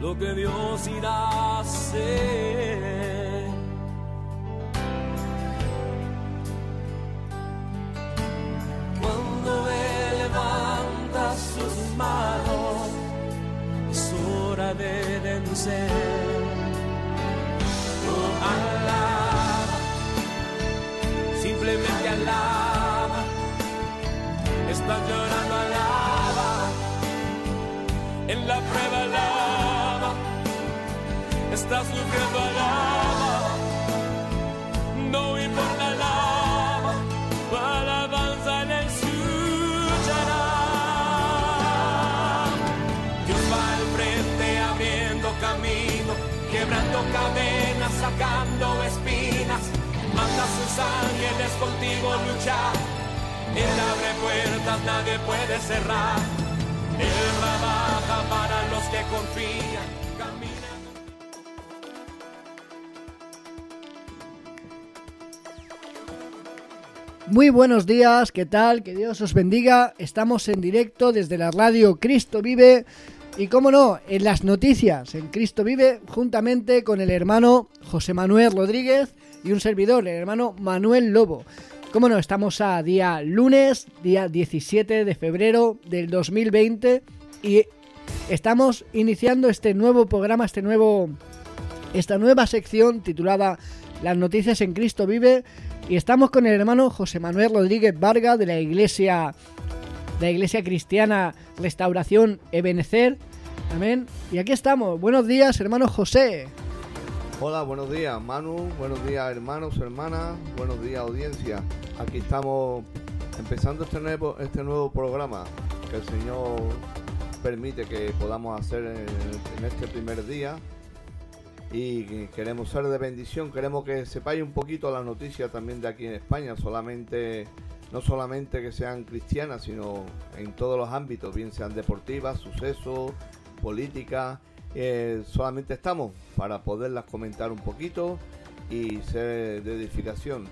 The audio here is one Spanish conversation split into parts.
lo que Dios irá a hacer. Cuando Él levanta sus manos, es hora de vencer. Luchar. Él abre puertas, nadie puede cerrar. Él trabaja para los que confían. Muy buenos días, ¿qué tal? Que Dios os bendiga. Estamos en directo desde la radio Cristo Vive y, como no, en las noticias en Cristo Vive, juntamente con el hermano José Manuel Rodríguez y un servidor, el hermano Manuel Lobo. Como no, estamos a día lunes, día 17 de febrero del 2020 y estamos iniciando este nuevo programa, este nuevo, esta nueva sección titulada Las noticias en Cristo Vive y estamos con el hermano José Manuel Rodríguez Varga de la iglesia de la iglesia cristiana Restauración Ebenecer. Amén. Y aquí estamos. Buenos días, hermano José. Hola, buenos días Manu, buenos días hermanos, hermanas, buenos días audiencia. Aquí estamos empezando este nuevo, este nuevo programa que el Señor permite que podamos hacer en, este primer día. Y queremos ser de bendición, queremos que sepáis un poquito las noticias también de aquí en España, no solamente que sean cristianas, sino en todos los ámbitos, bien sean deportivas, sucesos, política, eh, solamente estamos para poderlas comentar un poquito y ser de edificación,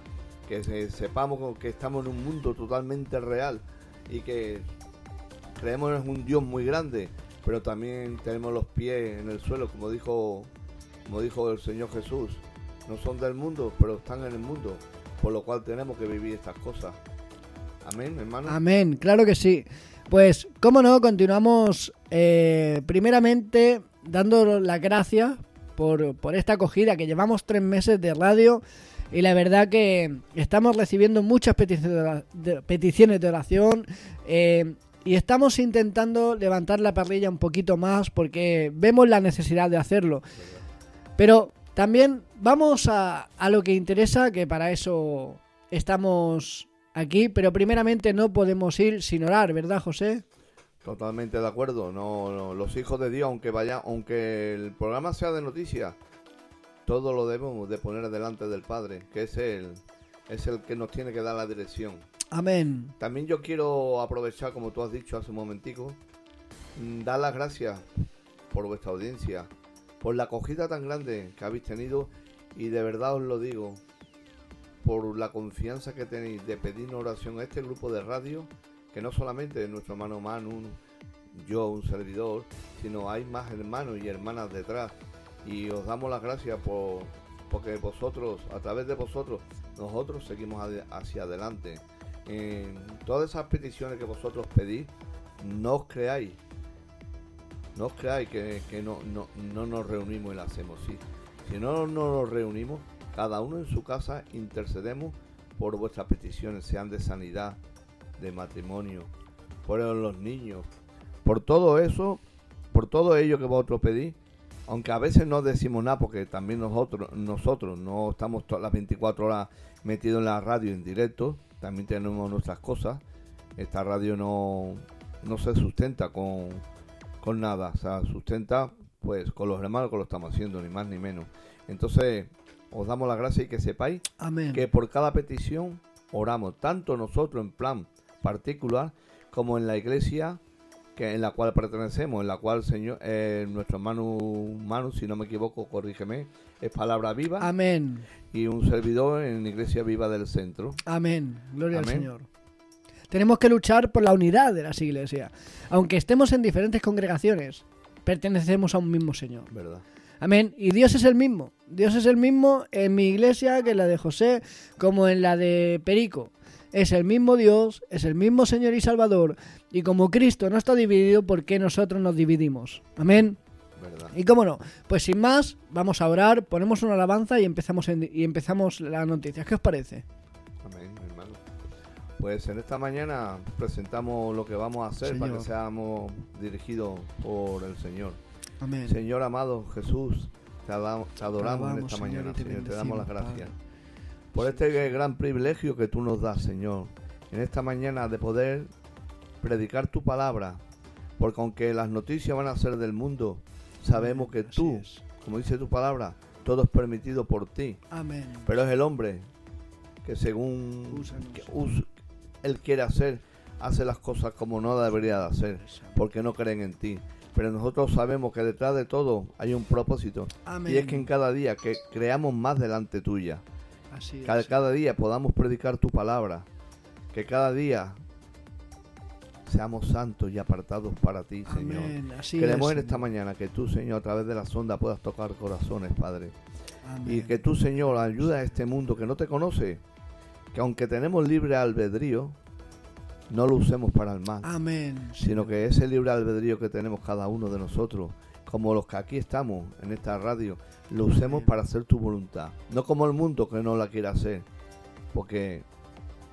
que se- sepamos que estamos en un mundo totalmente real y que creemos en un Dios muy grande, pero también tenemos los pies en el suelo, como dijo, como dijo el Señor Jesús. No son del mundo, pero están en el mundo, por lo cual tenemos que vivir estas cosas. Amén, hermano. Amén, claro que sí. Pues, cómo no, continuamos eh, primeramente dando las gracias por, por esta acogida que llevamos tres meses de radio y la verdad que estamos recibiendo muchas peticiones de, oración eh, y estamos intentando levantar la parrilla un poquito más porque vemos la necesidad de hacerlo. Pero también vamos a, a lo que interesa, que para eso estamos aquí, pero primeramente no podemos ir sin orar, ¿verdad, José? Totalmente de acuerdo. No, no, los hijos de Dios, aunque vaya, aunque el programa sea de noticias, todo lo debemos de poner delante del Padre, que es el, es el que nos tiene que dar la dirección. Amén. También yo quiero aprovechar, como tú has dicho hace un momentico, mm, dar las gracias por vuestra audiencia, por la acogida tan grande que habéis tenido y de verdad os lo digo, por la confianza que tenéis de pedir una oración a este grupo de radio, que no solamente nuestro hermano Manu, yo, un servidor, sino hay más hermanos y hermanas detrás. Y os damos las gracias por porque vosotros, a través de vosotros, nosotros seguimos hacia adelante. En todas esas peticiones que vosotros pedís, no os creáis, no os creáis que, que no, no, no nos reunimos y lo hacemos, sí. Si no, no nos reunimos, cada uno en su casa intercedemos por vuestras peticiones, sean de sanidad, de matrimonio, por los niños, por todo eso, por todo ello que vosotros pedís, aunque a veces no decimos nada porque también nosotros nosotros no estamos todas las 24 horas metidos en la radio en directo, también tenemos nuestras cosas. Esta radio no, no se sustenta con, con nada, o sea, sustenta pues con los hermanos que lo estamos haciendo, ni más ni menos. Entonces, os damos las gracias y que sepáis Amén. que por cada petición oramos, tanto nosotros en plan particular como en la iglesia que en la cual pertenecemos, en la cual Señor, eh, nuestro hermano Manu, si no me equivoco, corrígeme, es palabra viva Amén. y un servidor en Iglesia Viva del Centro. Amén. Gloria al. Señor. Tenemos que luchar por la unidad de las iglesias. Aunque estemos en diferentes congregaciones, pertenecemos a un mismo Señor. ¿Verdad? Amén. Y Dios es el mismo. Dios es el mismo en mi iglesia que en la de José, como en la de Perico. Es el mismo Dios, es el mismo Señor y Salvador. Y como Cristo no está dividido, ¿por qué nosotros nos dividimos? Amén. ¿Verdad? Y cómo no, pues sin más, vamos a orar, ponemos una alabanza y empezamos, en- y empezamos las noticias. ¿Qué os parece? Amén, hermano. Pues en esta mañana presentamos lo que vamos a hacer para que seamos dirigidos por el Señor. Amén. Señor amado Jesús, te, ada- te adoramos en esta Señor, mañana, y te Señor. Te damos las gracias Padre. Por este gran privilegio que tú nos das, Señor. En esta mañana de poder predicar tu palabra, porque aunque las noticias van a ser del mundo, sabemos que tú, como dice tu palabra, todo es permitido por ti. Amén. Pero es el hombre que según Úsanos. que us- él quiere hacer, hace las cosas como no debería de hacer, porque no creen en ti. Pero nosotros sabemos que detrás de todo hay un propósito. Amén. Y es que en cada día que creamos más delante tuya, Así es. cada, cada día podamos predicar tu palabra, que cada día seamos santos y apartados para ti, Señor. Amén. Así Queremos es, en esta mañana que tú, Señor, a través de la sonda puedas tocar corazones, Padre. Amén. Y que tú, Señor, ayuda a este mundo que no te conoce, que aunque tenemos libre albedrío, no lo usemos para el mal, Amén. sino que ese libre albedrío que tenemos cada uno de nosotros, como los que aquí estamos en esta radio, lo usemos para hacer tu voluntad, no como el mundo que no la quiere hacer, porque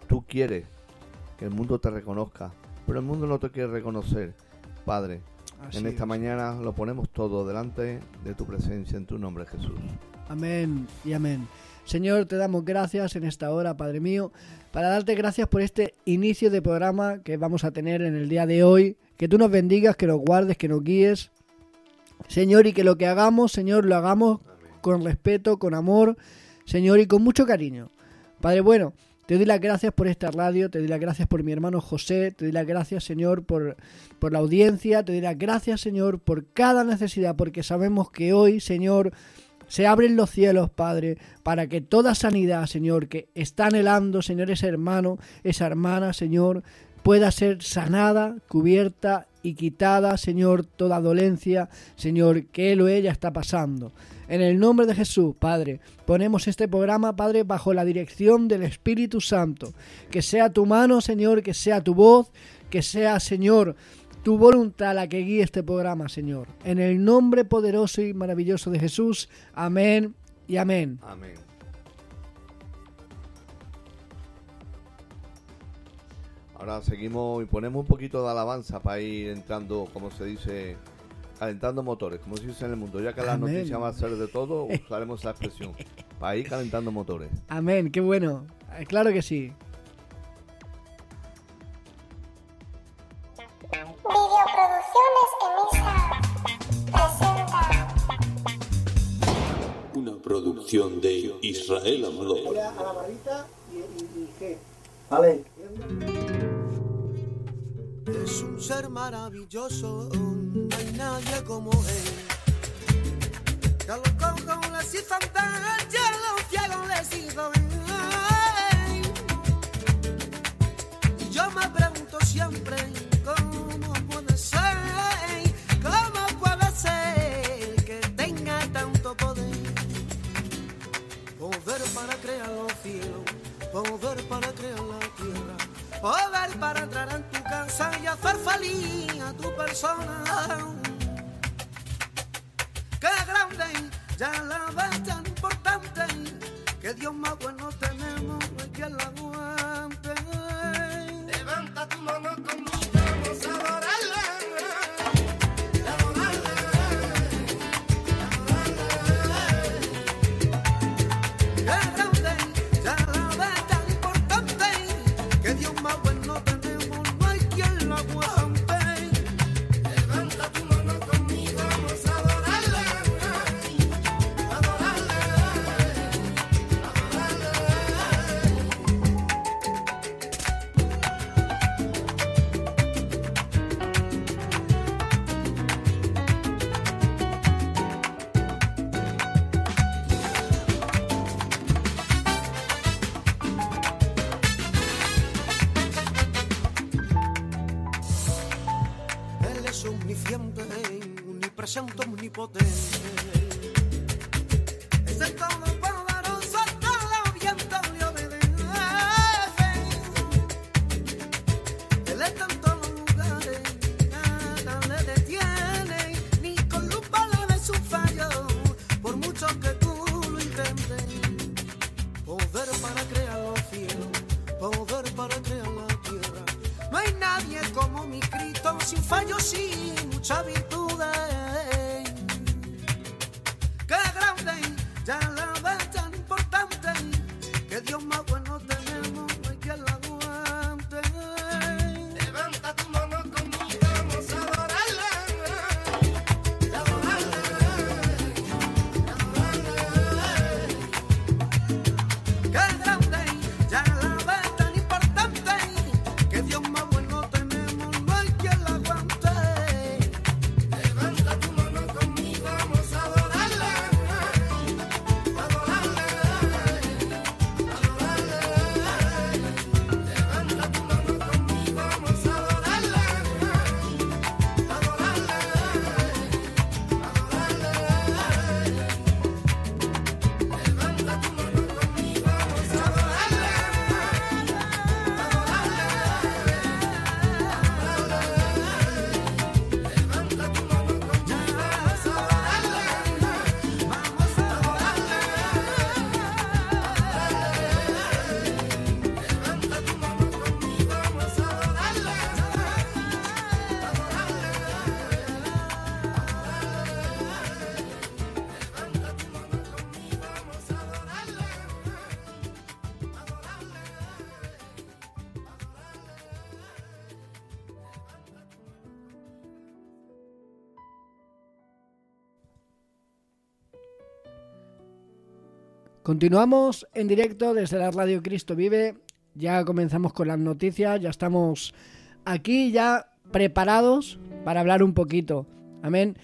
tú quieres que el mundo te reconozca, pero el mundo no te quiere reconocer, Padre. Así en esta es. mañana lo ponemos todo delante de tu presencia en tu nombre, Jesús. Amén y amén. Señor, te damos gracias en esta hora, Padre mío, para darte gracias por este inicio de programa que vamos a tener en el día de hoy. Que tú nos bendigas, que nos guardes, que nos guíes. Señor, y que lo que hagamos, Señor, lo hagamos con respeto, con amor, Señor, y con mucho cariño. Padre bueno, te doy las gracias por esta radio, te doy las gracias por mi hermano José, te doy las gracias, Señor, por, por la audiencia, te doy las gracias, Señor, por cada necesidad, porque sabemos que hoy, Señor, se abren los cielos, Padre, para que toda sanidad, Señor, que está anhelando, Señor, ese hermano, esa hermana, Señor, pueda ser sanada, cubierta y quitada, Señor, toda dolencia, Señor, que él o ella está pasando. En el nombre de Jesús, Padre, ponemos este programa, Padre, bajo la dirección del Espíritu Santo. Que sea tu mano, Señor, que sea tu voz, que sea, Señor, tu voluntad la que guíe este programa, Señor. En el nombre poderoso y maravilloso de Jesús. Amén y amén. Amén. Ahora seguimos y ponemos un poquito de alabanza para ir entrando, como se dice, calentando motores, como se dice en el mundo. Ya que la Amén. noticia va a ser de todo, usaremos esa expresión. Para ir calentando motores. Amén, qué bueno. Eh, Claro que sí. Videoproducciones Emisa presenta Una producción de Israel Amló. a la barrita y, G. Vale. Es un ser maravilloso, no hay nadie como él. Ya lo cojo, les hizo andar, ya los ciegos les hizo. Y yo me pregunto siempre, ¿cómo puede ser? ¿Cómo puede ser que tenga tanto poder? Poder para crear los cielos, poder para crear poder para entrar en tu casa y hacer feliz a tu persona. Qué grande, ya la ves tan importante, que Dios más bueno tenemos, no hay quien la aguante. Levanta tu mano conmigo, sin fallos y mucha virtud. Continuamos en directo desde la Radio Cristo Vive. Ya comenzamos con las noticias, ya estamos aquí ya preparados para hablar un poquito. Amén.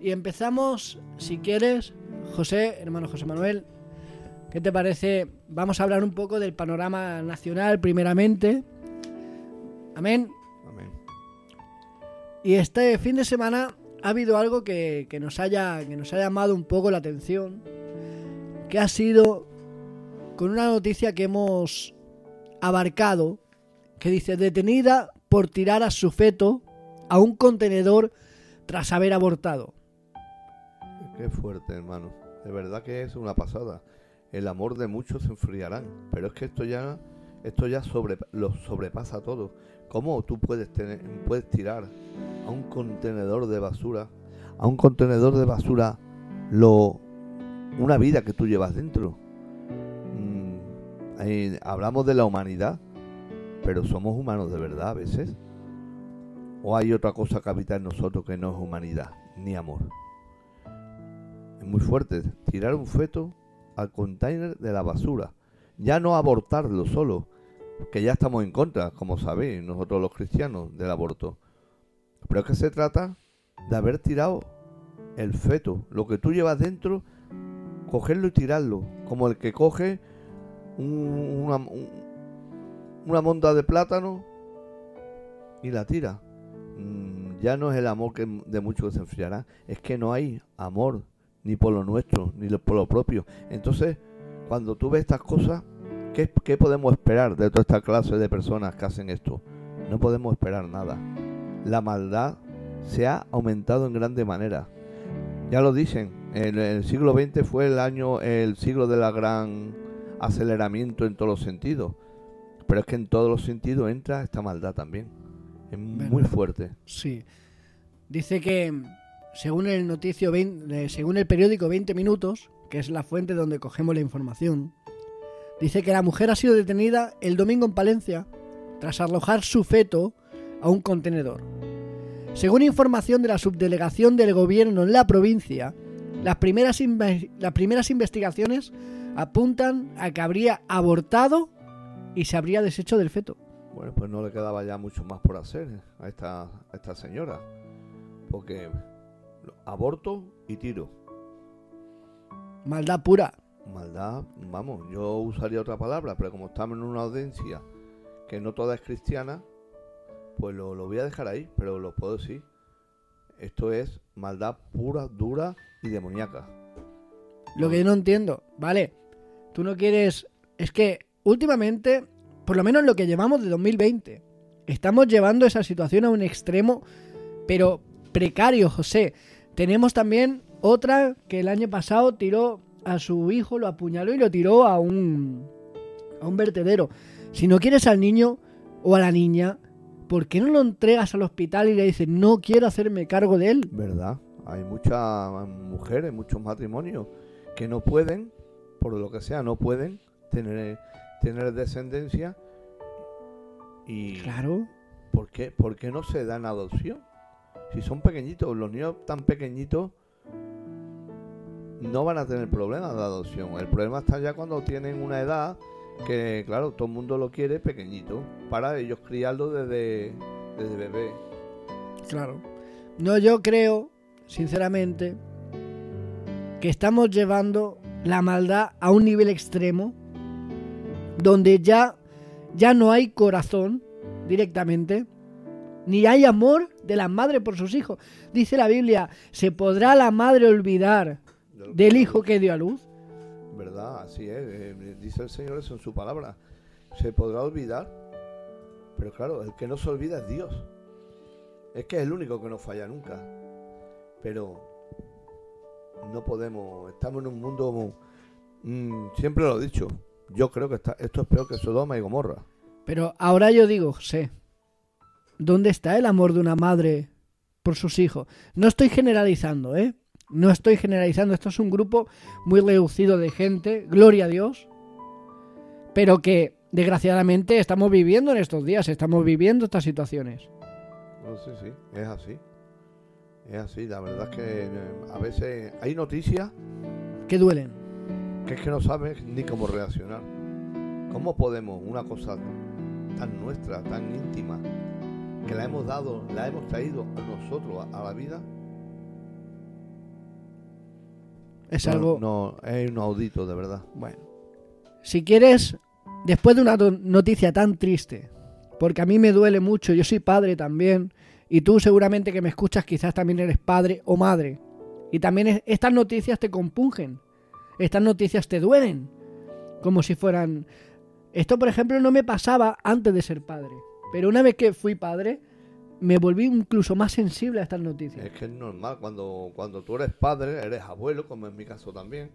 Y empezamos, si quieres, José, hermano José Manuel, ¿qué te parece? Vamos a hablar un poco del panorama nacional primeramente. Amén. Amén. Y este fin de semana ha habido algo que, que nos haya, que nos ha llamado un poco la atención, que ha sido con una noticia que hemos abarcado, que dice detenida por tirar a su feto a un contenedor tras haber abortado. Qué fuerte, hermano. De verdad que es una pasada. El amor de muchos se enfriarán. Pero es que esto ya, esto ya sobre, lo sobrepasa todo. ¿Cómo tú puedes tener, puedes tirar a un contenedor de basura, a un contenedor de basura, lo, una vida que tú llevas dentro? Mm, eh, hablamos de la humanidad, pero somos humanos de verdad a veces. ¿O hay otra cosa que habita en nosotros que no es humanidad ni amor? Es muy fuerte. Tirar un feto al container de la basura. Ya no abortarlo solo, que ya estamos en contra, como sabéis, nosotros los cristianos, del aborto. Pero es que se trata de haber tirado el feto, lo que tú llevas dentro, cogerlo y tirarlo, como el que coge un- una, un- una monda de plátano y la tira. Mm, ya no es el amor que de muchos se enfriará, es que no hay amor ni por lo nuestro, ni por lo propio. Entonces, cuando tú ves estas cosas, ¿qué, qué podemos esperar de toda esta clase de personas que hacen esto? No podemos esperar nada. La maldad se ha aumentado en grande manera. Ya lo dicen, el, el siglo XX fue el año, el siglo de la gran aceleramiento en todos los sentidos. Pero es que en todos los sentidos entra esta maldad también. Es muy fuerte. Sí. Dice que según el noticio 20 eh, según el periódico 20 minutos, que es la fuente donde cogemos la información, dice que la mujer ha sido detenida el domingo en Palencia tras arrojar su feto a un contenedor. Según información de la subdelegación del gobierno en la provincia, las primeras, las primeras investigaciones apuntan a que habría abortado y se habría deshecho del feto. Bueno, pues no le quedaba ya mucho más por hacer a esta, a esta señora. Porque aborto y tiro. Maldad pura. Maldad, vamos, yo usaría otra palabra, pero como estamos en una audiencia que no toda es cristiana, pues lo, lo voy a dejar ahí, pero lo puedo decir. Esto es maldad pura, dura y demoníaca. Lo que yo no entiendo, vale, tú no quieres... Es que últimamente, por lo menos lo que llevamos de 2020, estamos llevando esa situación a un extremo, pero precario, José. Tenemos también otra que el año pasado tiró a su hijo, lo apuñaló y lo tiró a un, a un vertedero. Si no quieres al niño o a la niña, ¿por qué no lo entregas al hospital y le dices, no quiero hacerme cargo de él? ¿Verdad? Hay muchas mujeres, muchos matrimonios que no pueden, por lo que sea, no pueden tener, tener descendencia. Y Claro. ¿por qué, ¿por qué no se dan adopción? Si son pequeñitos, los niños tan pequeñitos no van a tener problemas de adopción. El problema está ya cuando tienen una edad que, claro, todo el mundo lo quiere pequeñito, para ellos criarlo desde, desde bebé. Claro. No, yo creo, sinceramente, que estamos llevando la maldad a un nivel extremo donde ya, ya no hay corazón directamente, ni hay amor de la madre por sus hijos. Dice la Biblia, ¿se podrá la madre olvidar del hijo que dio a luz? ¿Verdad? Así es. eh, dice el Señor eso en su palabra. Se podrá olvidar, pero claro, el que no se olvida es Dios. Es que es el único que no falla nunca. Pero no podemos. Estamos en un mundo. mm, siempre lo he dicho. Yo creo que está, esto es peor que Sodoma y Gomorra. Pero ahora yo digo, José, ¿dónde está el amor de una madre por sus hijos? No estoy generalizando, ¿eh? No estoy generalizando. Esto es un grupo muy reducido de gente, gloria a Dios, pero que desgraciadamente estamos viviendo en estos días, estamos viviendo estas situaciones. No sé, sí, es así. Es así. La verdad es que eh, a veces hay noticias Que duelen. que es que no sabes ni cómo reaccionar. ¿Cómo podemos una cosa tan nuestra, tan íntima, que la hemos dado, la hemos traído a nosotros a la vida? Es No, algo... No, es un audito, de verdad. Bueno, si quieres, después de una noticia tan triste, porque a mí me duele mucho, yo soy padre también, y tú seguramente que me escuchas quizás también eres padre o madre, y también es- estas noticias te compungen, estas noticias te duelen, como si fueran... Esto, por ejemplo, no me pasaba antes de ser padre, pero una vez que fui padre, me volví incluso más sensible a estas noticias. Es que es normal, cuando, cuando tú eres padre, eres abuelo, como en mi caso también,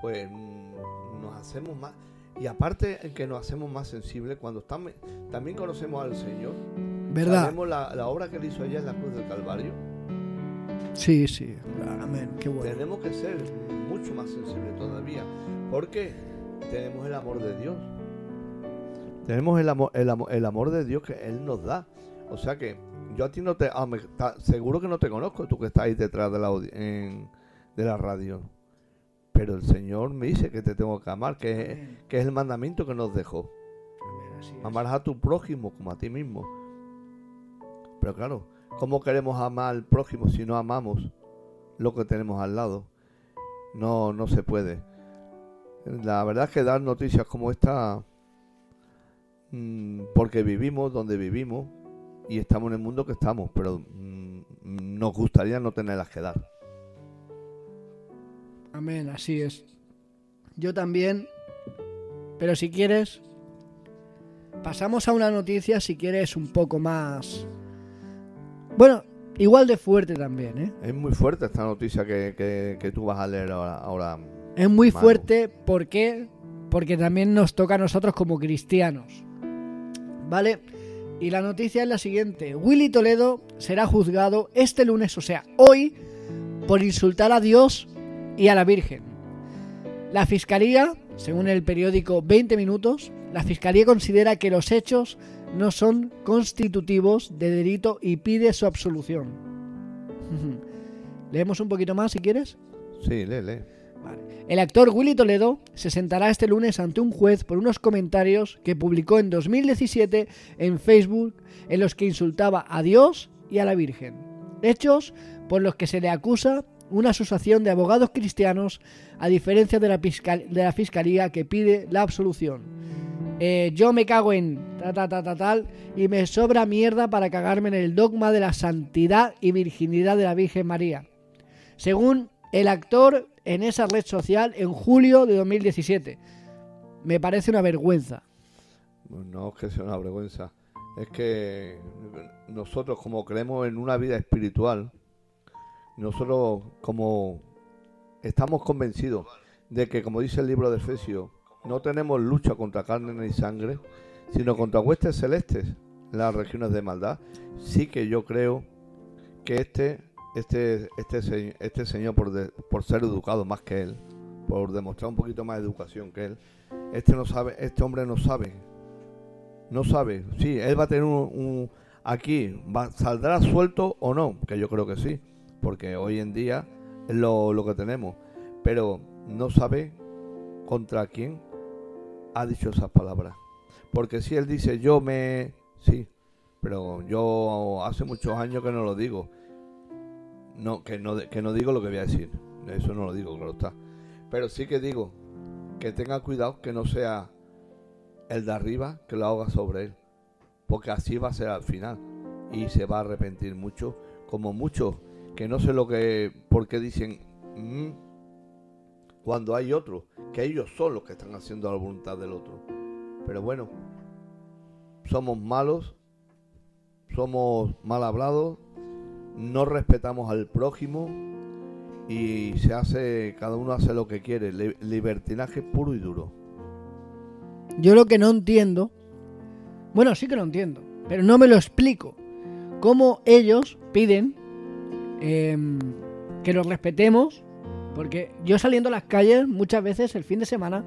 pues mm, nos hacemos más... Y aparte en que nos hacemos más sensibles, cuando estamos, también conocemos al Señor, ¿Verdad? sabemos la, la obra que él hizo allá en la cruz del Calvario, Sí, sí. Amén. Qué bueno. tenemos que ser mucho más sensibles todavía, porque tenemos el amor de Dios. Tenemos el amor, el amor, el amor de Dios que Él nos da. O sea que yo a ti no te... ah, me- ta- seguro que no te conozco, tú que estás ahí detrás de la, en- de la radio. Pero el Señor me dice que te tengo que amar, que, es- que es el mandamiento que nos dejó. Amarás a tu prójimo como a ti mismo. Pero claro, ¿cómo queremos amar al prójimo si no amamos lo que tenemos al lado? No, no se puede. La verdad es que dar noticias como esta, mm, porque vivimos donde vivimos y estamos en el mundo que estamos, pero mm, nos gustaría no tenerlas que dar. Amén, así es. Yo también. Pero si quieres, pasamos a una noticia, si quieres, un poco más... Bueno, igual de fuerte también, ¿eh? Es muy fuerte esta noticia que, que- que tú vas a leer ahora. ahora. Es muy fuerte, ¿por qué? Porque también nos toca a nosotros como cristianos. ¿Vale? Y la noticia es la siguiente. Willy Toledo será juzgado este lunes, o sea, hoy, por insultar a Dios y a la Virgen. La Fiscalía, según el periódico 20 Minutos, la Fiscalía considera que los hechos no son constitutivos de delito y pide su absolución. Leemos un poquito más si quieres. Sí, lee, lee. El actor Willy Toledo se sentará este lunes ante un juez por unos comentarios que publicó en 2017 en Facebook en los que insultaba a Dios y a la Virgen. Hechos por los que se le acusa una asociación de abogados cristianos a diferencia de la, Fiscalía que pide la absolución. eh, yo me cago en ta, ta, ta, tal y me sobra mierda para cagarme en el dogma de la santidad y virginidad de la Virgen María. Según el actor en esa red social en julio de 2017. Me parece una vergüenza. No es que sea una vergüenza. Es que nosotros como creemos en una vida espiritual, nosotros como estamos convencidos de que, como dice el libro de Efesios, no tenemos lucha contra carne ni sangre, sino contra huestes celestes las regiones de maldad. Sí que yo creo que este, este, este, este señor, por, de- por ser educado más que él, por demostrar un poquito más de educación que él, este no sabe, este hombre no sabe, no sabe. Sí, él va a tener un, aquí, saldrá suelto o no, que yo creo que sí, porque hoy en día es lo que tenemos, pero no sabe contra quién ha dicho esas palabras. Porque si él dice yo me... Sí, pero yo hace muchos años que no lo digo. No, que no, que no digo lo que voy a decir. Eso no lo digo, claro está. Pero sí que digo que tenga cuidado que no sea el de arriba que lo haga sobre él. Porque así va a ser al final. Y se va a arrepentir mucho. Como muchos que no sé lo que... Porque dicen... "Mm", cuando hay otros, que ellos son los que están haciendo la voluntad del otro. Pero bueno, somos malos, somos mal hablados, no respetamos al prójimo y se hace, cada uno hace lo que quiere, li- libertinaje puro y duro. Yo lo que no entiendo, bueno, sí que lo entiendo, pero no me lo explico. Cómo ellos piden em, que los respetemos, porque yo saliendo a las calles, muchas veces el fin de semana,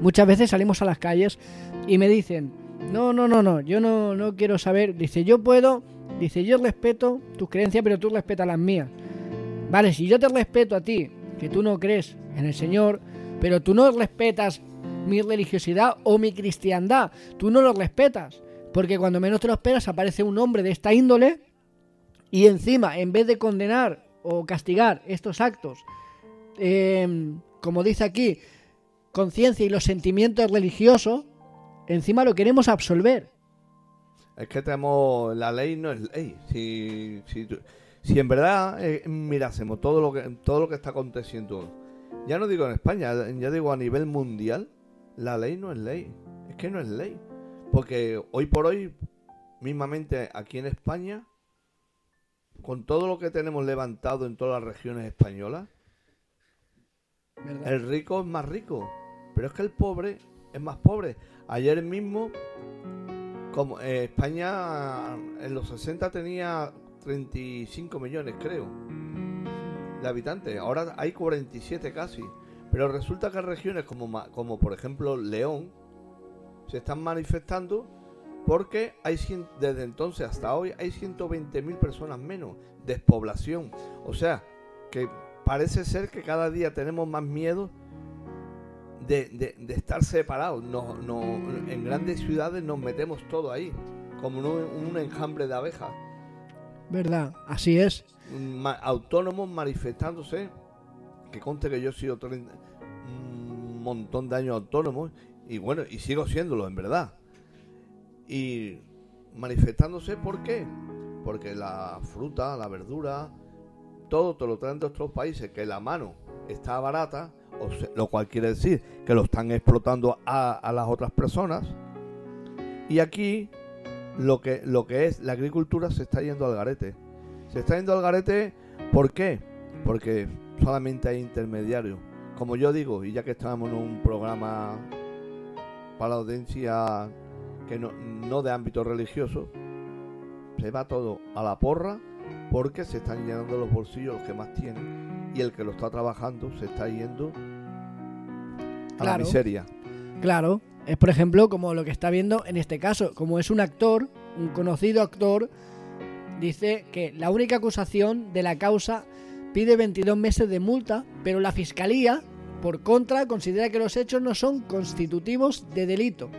muchas veces salimos a las calles y me dicen, no, no, no, no, yo no, no quiero saber, dice, yo puedo, dice, yo respeto tus creencias, pero tú respetas las mías. Vale, si yo te respeto a ti, que tú no crees en el Señor, pero tú no respetas mi religiosidad o mi cristiandad, tú no lo respetas, porque cuando menos te lo esperas aparece un hombre de esta índole y encima, en vez de condenar o castigar estos actos, eh, como dice aquí, conciencia y los sentimientos religiosos, encima lo queremos absolver. Es que tenemos, la ley no es ley. Si, si, si en verdad eh, mirásemos todo lo, que, todo lo que está aconteciendo, ya no digo en España, ya digo a nivel mundial, la ley no es ley. Es que no es ley. Porque hoy por hoy, mismamente aquí en España, con todo lo que tenemos levantado en todas las regiones españolas, ¿verdad? el rico es más rico, pero es que el pobre es más pobre. Ayer mismo, como eh, España en los 60 tenía 35 millones, creo, de habitantes. Ahora hay 47 casi. Pero resulta que regiones como, como por ejemplo León se están manifestando porque hay desde entonces hasta hoy hay 120.000 personas menos, despoblación. O sea, que parece ser que cada día tenemos más miedo de, de- de estar separados. No, no, en grandes ciudades nos metemos todo ahí, como un, un enjambre de abejas. ¿Verdad? Así es. Ma- autónomos manifestándose, que conste que yo he sido 30 un montón de años autónomo, y bueno, y sigo siéndolo en verdad. Y manifestándose, ¿por qué? Porque la fruta, la verdura, todo te lo traen de otros países, que la mano está barata, lo cual quiere decir que lo están explotando a, a las otras personas. Y aquí lo que, lo que es la agricultura se está yendo al garete. Se está yendo al garete, ¿por qué? Porque solamente hay intermediarios. Como yo digo, y ya que estamos en un programa para la audiencia que no, no de ámbito religioso, se va todo a la porra porque se están llenando los bolsillos los que más tienen y el que lo está trabajando se está yendo a la Claro. miseria. Claro, es por ejemplo como lo que está viendo en este caso, como es un actor, un conocido actor, dice que la única acusación de la causa pide 22 meses de multa, pero la fiscalía, por contra, considera que los hechos no son constitutivos de delito.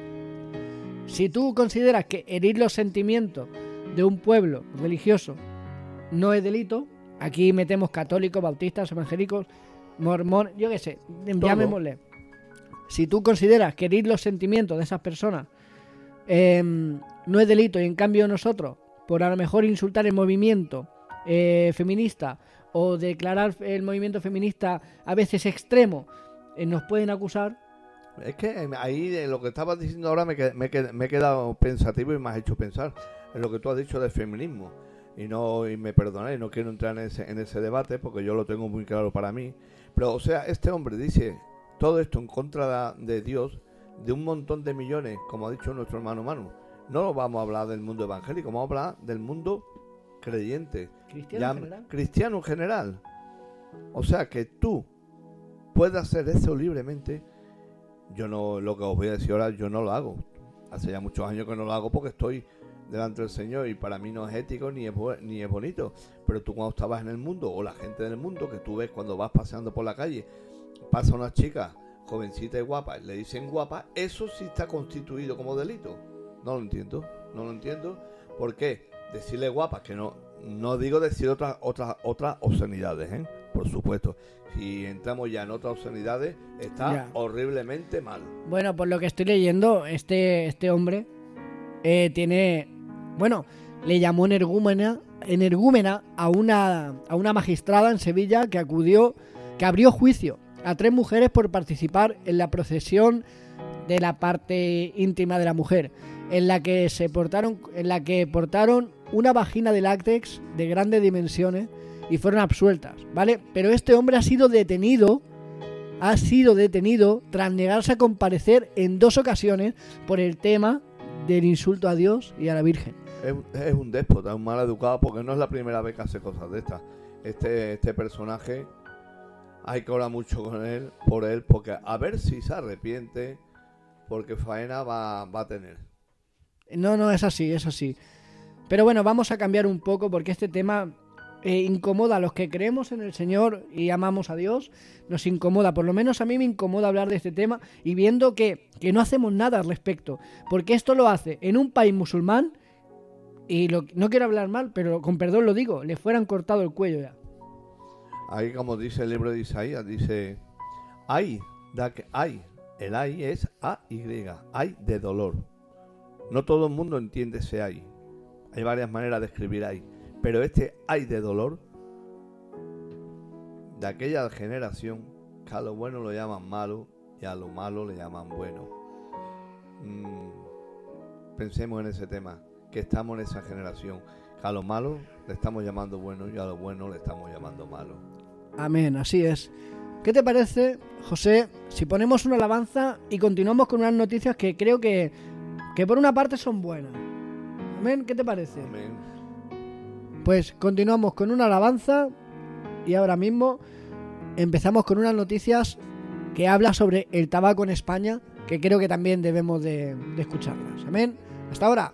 Si tú consideras que herir los sentimientos de un pueblo religioso no es delito, aquí metemos católicos, bautistas, evangélicos, mormón, yo qué sé, llamémosle. Si tú consideras que herir los sentimientos de esas personas em, no es delito y en cambio nosotros, por a lo mejor insultar el movimiento eh, feminista o declarar el movimiento feminista a veces extremo, eh, nos pueden acusar. Es que eh, ahí lo que estabas diciendo ahora me, me, me he quedado pensativo y me has hecho pensar en lo que tú has dicho del feminismo. Y no y me perdonéis, no quiero entrar en ese, en ese debate porque yo lo tengo muy claro para mí. Pero, o sea, este hombre dice todo esto en contra de Dios, de un montón de millones, como ha dicho nuestro hermano Manu. No vamos a hablar del mundo evangélico, vamos a hablar del mundo creyente, Cristiano ya- en general. cristiano en general. O sea, que tú puedas hacer eso libremente, yo no, lo que os voy a decir ahora, yo no lo hago. Hace ya muchos años que no lo hago porque estoy delante del Señor y para mí no es ético ni es, ni es bonito. Pero tú cuando estabas en el mundo, o la gente del mundo, que tú ves cuando vas paseando por la calle, pasa una chica jovencita y guapa, le dicen guapa, eso sí está constituido como delito. No lo entiendo, no lo entiendo. ¿Por qué? Decirle guapa, que no, no digo decir otras otras otras obscenidades, ¿eh? Por supuesto. Si entramos ya en otras obscenidades, está Ya. horriblemente mal. Bueno, por lo que estoy leyendo, este, este hombre eh, tiene. Bueno, le llamó energúmena, energúmena a una, a una magistrada en Sevilla que acudió, que abrió juicio a tres mujeres por participar en la procesión de la parte íntima de la mujer, en la que se portaron, en la que portaron una vagina de látex de grandes dimensiones y fueron absueltas, ¿vale? Pero este hombre ha sido detenido ha sido detenido tras negarse a comparecer en dos ocasiones por el tema del insulto a Dios y a la Virgen. Es, es un déspota, un mal educado, porque no es la primera vez que hace cosas de estas. Este, este personaje hay que hablar mucho con él, por él, porque a ver si se arrepiente, porque faena va, va a tener. No, no, es así, es así. Pero bueno, vamos a cambiar un poco porque este tema eh, incomoda a los que creemos en el Señor y amamos a Dios. Nos incomoda, por lo menos a mí me incomoda hablar de este tema y viendo que, que no hacemos nada al respecto. Porque esto lo hace en un país musulmán y no quiero hablar mal, pero con perdón lo digo, le fueran cortado el cuello ya. Ahí, como dice el libro de Isaías, dice: Ay, da que hay. El ay es A-Y, ay de dolor. No todo el mundo entiende ese ay. Hay varias maneras de escribir ay. Pero este ay de dolor, de aquella generación, que a lo bueno lo llaman malo y a lo malo le llaman bueno. Mm, pensemos en ese tema, que estamos en esa generación, que a lo malo le estamos llamando bueno y a lo bueno le estamos llamando malo. Amén, así es. ¿Qué te parece, José, si ponemos una alabanza y continuamos con unas noticias que creo que, que por una parte son buenas? Amén, ¿qué te parece? Amén. Pues continuamos con una alabanza y ahora mismo empezamos con unas noticias que habla sobre el tabaco en España, que creo que también debemos de, de escucharlas. Amén. Hasta ahora.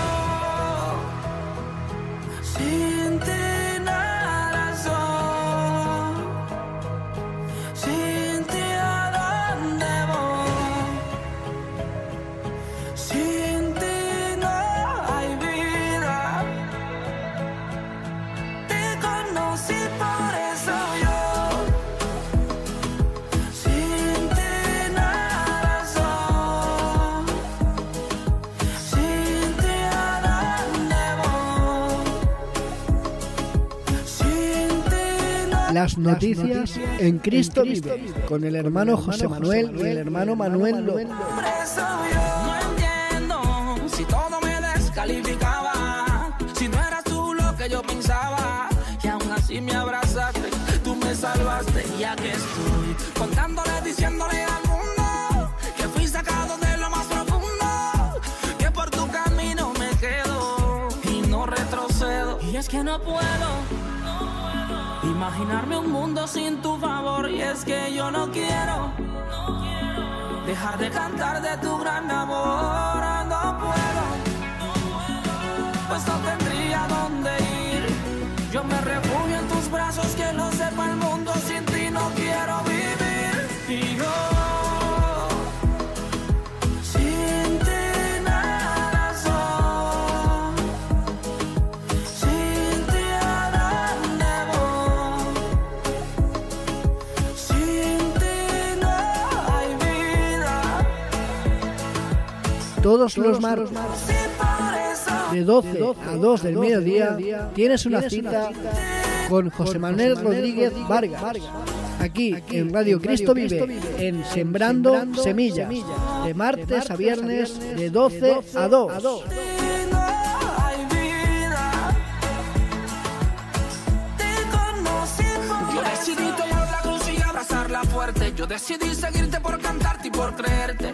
Las noticias en Cristo vive con el hermano José Manuel y el hermano Manuel López. No entiendo si todo me descalificaba, si no eras tú lo que yo pensaba, y aún así me abrazaste, tú me salvaste, y aquí estoy contándole, diciéndole al mundo que fui sacado de lo más profundo, que por tu camino me quedo y no retrocedo, y es que no puedo. Imaginarme un mundo sin tu favor y es que yo no quiero dejar de cantar de tu gran amor. No puedo, pues no tendría dónde ir. Yo me refugio en tus brazos, que lo sepa el mundo. Sin Todos los martes de 12 a 2 del mediodía tienes una cita con José Manuel Rodríguez Vargas. Aquí en Radio Cristo Vive, en Sembrando Semillas, de martes a viernes de 12 a 2. Te conocí por Yo decidí tomar la cruz y abrazarla fuerte. Yo decidí seguirte por cantarte y por creerte.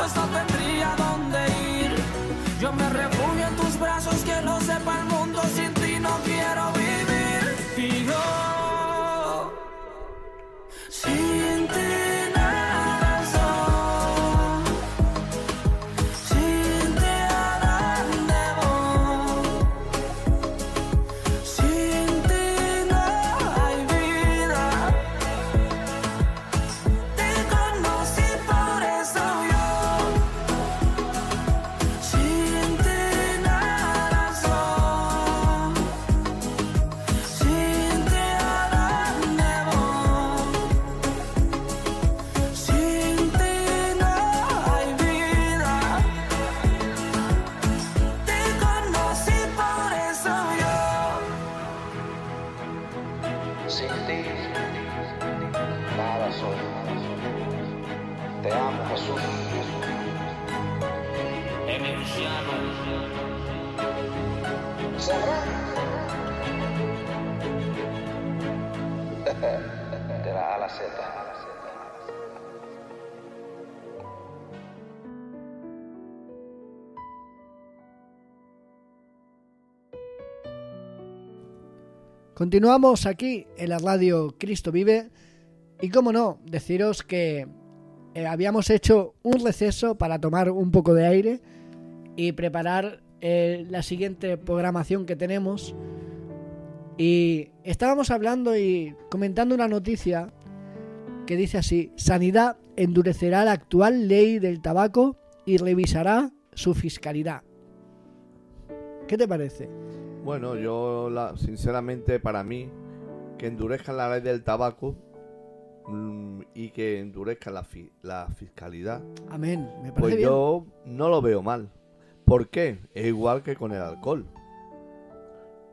No pues no tendría dónde ir. Yo me refugio en tus brazos, que lo sepa el mundo. Sin Continuamos aquí en la radio Cristo Vive y como no, deciros que eh, habíamos hecho un receso para tomar un poco de aire y preparar eh, la siguiente programación que tenemos. Y estábamos hablando y comentando una noticia que dice así, Sanidad endurecerá la actual ley del tabaco y revisará su fiscalidad. ¿Qué te parece? Bueno, yo la- sinceramente para mí que endurezcan la ley del tabaco mm, y que endurezcan la, fi- la fiscalidad, Amén, me parece pues bien. yo no lo veo mal. ¿Por qué? Es igual que con el alcohol.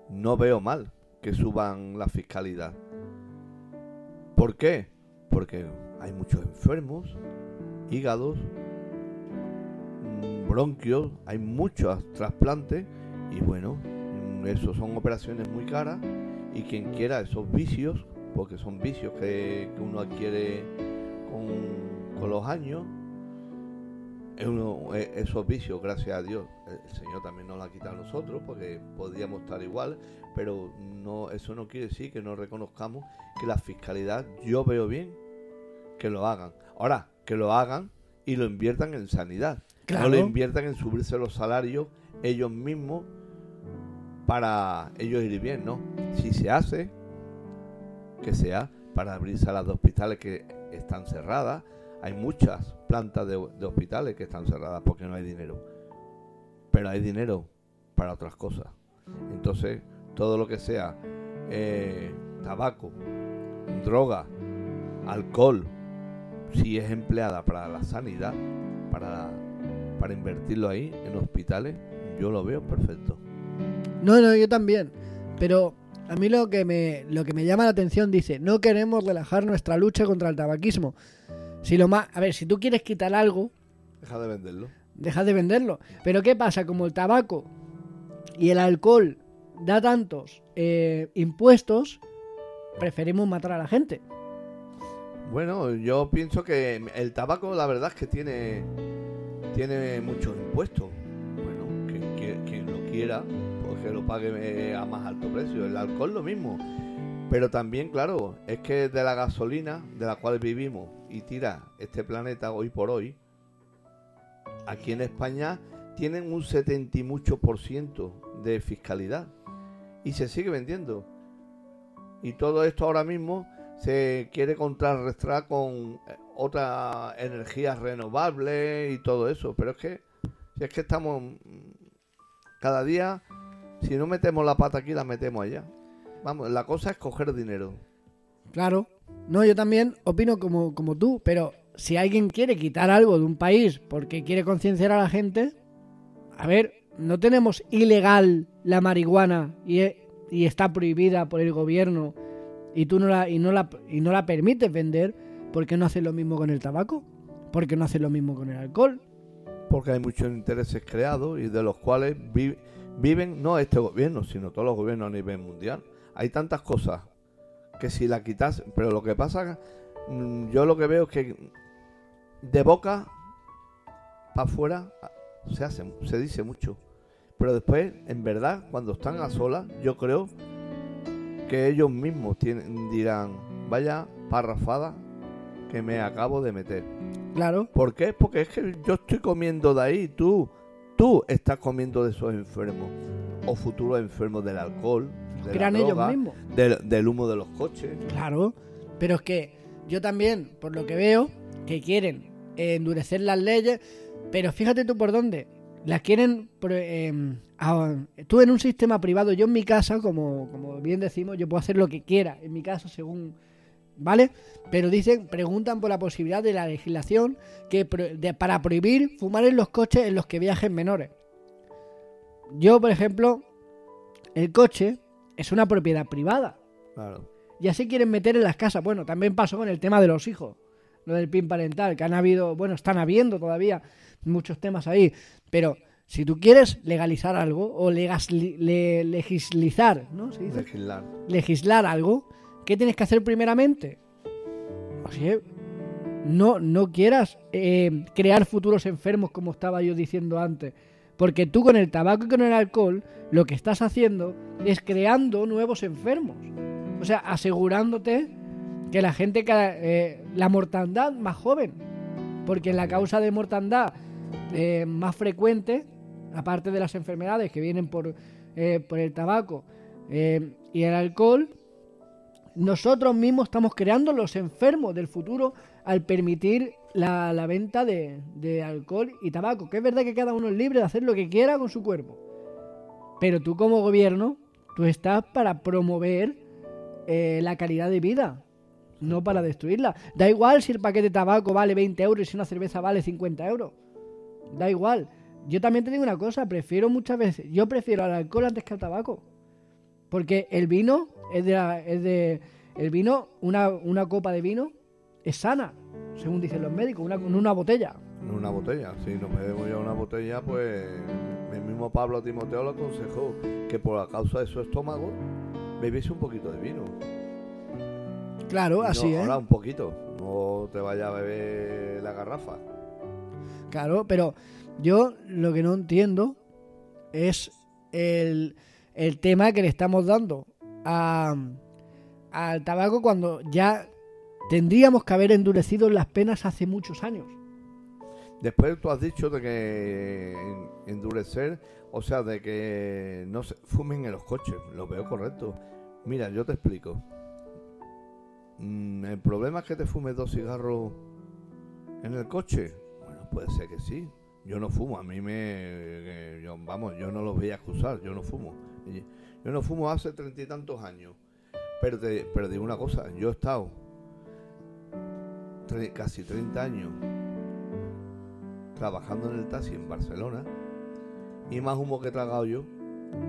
No veo mal que suban la fiscalidad. ¿Por qué? Porque hay muchos enfermos, hígados, mm, bronquios, hay muchos trasplantes y bueno, eso son operaciones muy caras y quien quiera esos vicios, porque son vicios que, que uno adquiere con, con los años, uno- eh, esos vicios, gracias a Dios, el Señor también nos lo ha quitado a nosotros porque podríamos estar igual, pero no eso no quiere decir que no reconozcamos que la fiscalidad, yo veo bien que lo hagan. Ahora, que lo hagan y lo inviertan en sanidad. Claro. No lo inviertan en subirse los salarios ellos mismos para ellos ir bien, ¿no? Si se hace, que sea para abrir salas de hospitales que están cerradas. Hay muchas plantas de, hospitales que están cerradas porque no hay dinero. Pero hay dinero para otras cosas. Entonces, todo lo que sea eh, tabaco, droga, alcohol, si es empleada para la sanidad, para invertirlo ahí en hospitales, yo lo veo perfecto. No, no, yo también. Pero a mí lo que me lo que me llama la atención dice, no queremos relajar nuestra lucha contra el tabaquismo. Si lo más, a ver, si tú quieres quitar algo, Deja de venderlo. dejas de venderlo. Pero ¿qué pasa? Como el tabaco y el alcohol da tantos eh, impuestos, preferimos matar a la gente. Bueno, yo pienso que el tabaco, la verdad es que tiene, tiene muchos impuestos. Bueno, quien, quien- quien lo quiera, que lo pague eh, a más alto precio. El alcohol lo mismo. Pero también, claro, es que de la gasolina de la cual vivimos y tira este planeta hoy por hoy, aquí en España tienen un 70 y mucho por ciento de fiscalidad y se sigue vendiendo. Y todo esto ahora mismo se quiere contrarrestar con eh, otras energías renovables y todo eso. Pero es que, si es que estamos cada día, si no metemos la pata aquí, la metemos allá. Vamos, la cosa es coger dinero. Claro. No, yo también opino como, como tú, pero si alguien quiere quitar algo de un país porque quiere concienciar a la gente, a ver, no tenemos ilegal la marihuana y, e- y está prohibida por el gobierno y tú no la, y no la, y no la permites vender, ¿por qué no haces lo mismo con el tabaco? ¿Por qué no haces lo mismo con el alcohol? Porque hay muchos intereses creados y de los cuales vi- viven no este gobierno, sino todos los gobiernos a nivel mundial. Hay tantas cosas que si la quitas, pero lo que pasa, mm, yo lo que veo es que de boca para afuera se hace, se dice mucho. Pero después, en verdad, cuando están a solas, yo creo que ellos mismos tienen, dirán, vaya parrafada que me acabo de meter. Claro, ¿Por qué? Porque es que yo estoy comiendo de ahí, tú, tú estás comiendo de esos enfermos o futuros enfermos del alcohol, de la ellos mismos. del, del humo de los coches. Claro, pero es que yo también, por lo que veo, que quieren eh, endurecer las leyes, pero fíjate tú por dónde. Las quieren, eh, a- tú en un sistema privado, yo en mi casa, como, como bien decimos, yo puedo hacer lo que quiera, en mi casa, según, ¿vale? Pero dicen, preguntan por la posibilidad de la legislación que pro- de- para prohibir fumar en los coches en los que viajen menores. Yo, por ejemplo, el coche es una propiedad privada. Claro. Y así quieren meter en las casas. Bueno, también pasó con el tema de los hijos, lo del PIN parental, que han habido, bueno, están habiendo todavía muchos temas ahí. Pero si tú quieres legalizar algo o legasli- le- legislizar, ¿no? ¿Se dice? Legislar. legislar algo, ¿qué tienes que hacer primeramente? Oye, no, no quieras eh, crear futuros enfermos como estaba yo diciendo antes. Porque tú con el tabaco y con el alcohol lo que estás haciendo es creando nuevos enfermos. O sea, asegurándote que la gente, eh, la mortandad más joven. Porque la causa de mortandad eh, más frecuente, aparte de las enfermedades que vienen por, eh, por el tabaco y el alcohol, nosotros mismos estamos creando los enfermos del futuro al permitir la, la venta de, de alcohol y tabaco. Que es verdad que cada uno es libre de hacer lo que quiera con su cuerpo. Pero tú como gobierno, tú estás para promover eh, la calidad de vida, no para destruirla. Da igual si el paquete de tabaco vale 20 euros y si una cerveza vale 50 euros. Da igual. Yo también te digo una cosa, prefiero muchas veces, yo prefiero al alcohol antes que al tabaco. Porque el vino es de, la- es de el vino, una, una copa de vino es sana, según dicen los médicos, una, en una botella. En una botella. Si nos bebemos ya una botella, pues el mismo Pablo Timoteo lo aconsejó que por la causa de su estómago bebiese un poquito de vino. Claro, no, así es. Ahora un poquito. No te vayas a beber la garrafa. Claro, pero yo lo que no entiendo es el, el tema que le estamos dando al tabaco cuando ya tendríamos que haber endurecido las penas hace muchos años. Después tú has dicho de que en- endurecer, o sea, de que no se fumen en los coches. Lo veo correcto. Mira, yo te explico. Mm, El problema es que te fumes dos cigarros en el coche. Bueno, puede ser que sí. Yo no fumo, a mí me... eh, yo- vamos, yo no los voy a excusar, yo no fumo. Yo no fumo hace treinta y tantos años. Pero te, pero digo una cosa, yo he estado tre- casi 30 años trabajando en el taxi en Barcelona y más humo que he tragado yo.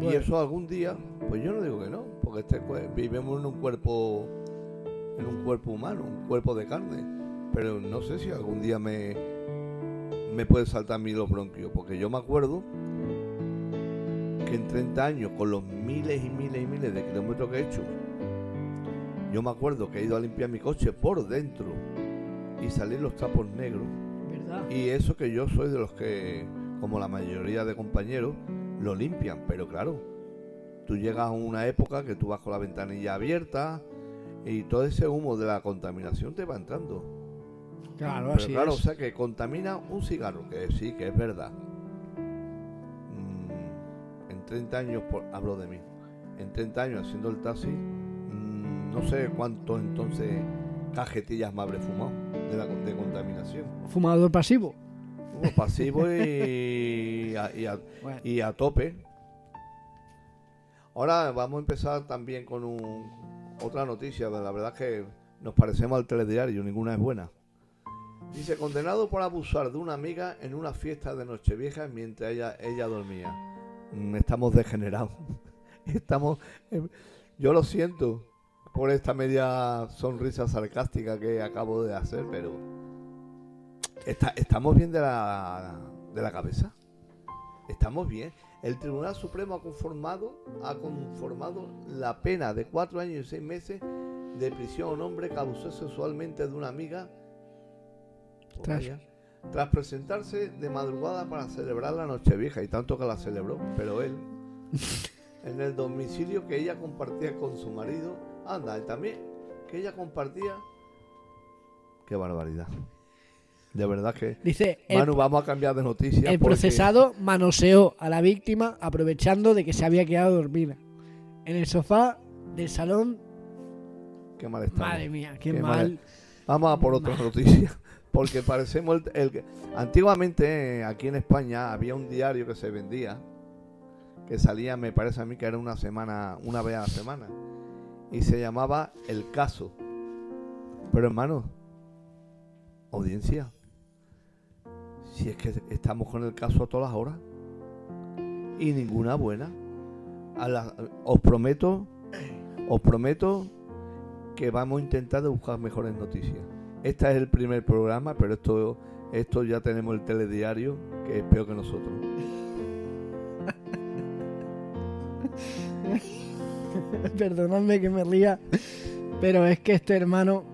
Y eso algún día, pues yo no digo que no, porque este vivimos en un cuerpo en un cuerpo humano, un cuerpo de carne. Pero no sé si algún día me me puede saltar a mí los bronquios, porque yo me acuerdo que en 30 años, con los miles y miles y miles de kilómetros que he hecho, yo me acuerdo que he ido a limpiar mi coche por dentro y salir los trapos negros. ¿Verdad? Y eso que yo soy de los que, como la mayoría de compañeros, lo limpian. Pero claro, tú llegas a una época que tú vas con la ventanilla abierta y todo ese humo de la contaminación te va entrando. Claro, Pero así claro, o sea que contamina un cigarro, que sí, que es verdad. Mm, en 30 años, por- hablo de mí, en 30 años haciendo el taxi, mm, no sé cuántos entonces cajetillas me habré fumado de, la, de contaminación. Fumador pasivo. Como pasivo y a, y a- Bueno. y a tope. Ahora vamos a empezar también con un, otra noticia. La verdad es que nos parecemos al telediario, ninguna es buena. Dice, condenado por abusar de una amiga en una fiesta de Nochevieja mientras ella, ella dormía. Mm, Estamos degenerados. Estamos... eh, yo lo siento por esta media sonrisa sarcástica que acabo de hacer, pero... Está- ¿Estamos bien de la, de la cabeza? ¿Estamos bien? El Tribunal Supremo ha conformado, ha conformado la pena de cuatro años y seis meses de prisión a un hombre que abusó sexualmente de una amiga Tras. Tras presentarse de madrugada para celebrar la Nochevieja, y tanto que la celebró, pero él, en el domicilio que ella compartía con su marido, anda, y también que ella compartía. Qué barbaridad. De verdad que. Dice, el, Manu, vamos a cambiar de noticia. el porque- procesado manoseó a la víctima aprovechando de que se había quedado dormida en el sofá del salón. Qué mal. Madre mía, qué, Qué mal. mal. Vamos a por otra noticia. Porque parecemos el, el Antiguamente, aquí en España, había un diario que se vendía. Que salía, me parece a mí que era una semana, una vez a la semana. Y se llamaba El Caso. Pero hermano, audiencia. Si es que estamos con el caso a todas las horas. Y ninguna buena. Os prometo, os prometo que vamos a intentar buscar mejores noticias. Este es el primer programa, pero esto, esto ya tenemos el telediario, que es peor que nosotros. Perdonadme que me ría, pero es que este hermano.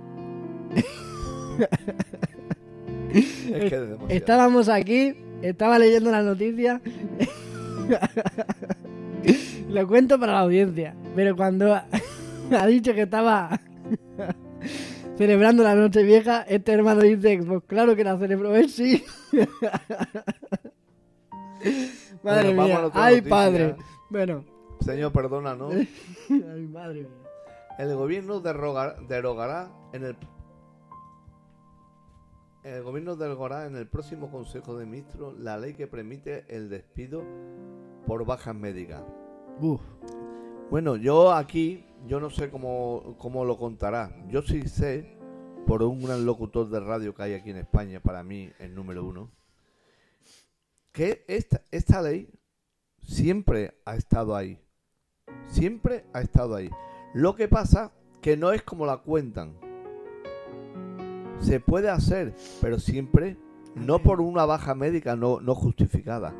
Es que es. Estábamos aquí, estaba leyendo la noticia. Lo cuento para la audiencia, pero cuando ha dicho que estaba celebrando la noche vieja, este hermano dice, pues claro que la celebró él, sí. Madre Bueno, mía, ay noticia. padre. Bueno, Señor, perdona, ¿no? ay madre mía. El gobierno derogar- derogará en el el gobierno derogará en el próximo Consejo de Ministros la ley que permite el despido por bajas médicas. Uf, Bueno, yo aquí, yo no sé cómo, cómo lo contará. Yo sí sé, por un gran locutor de radio que hay aquí en España, para mí el número uno, que esta, esta ley siempre ha estado ahí. Siempre ha estado ahí. Lo que pasa que no es como la cuentan. Se puede hacer, pero siempre no por una baja médica no, no justificada.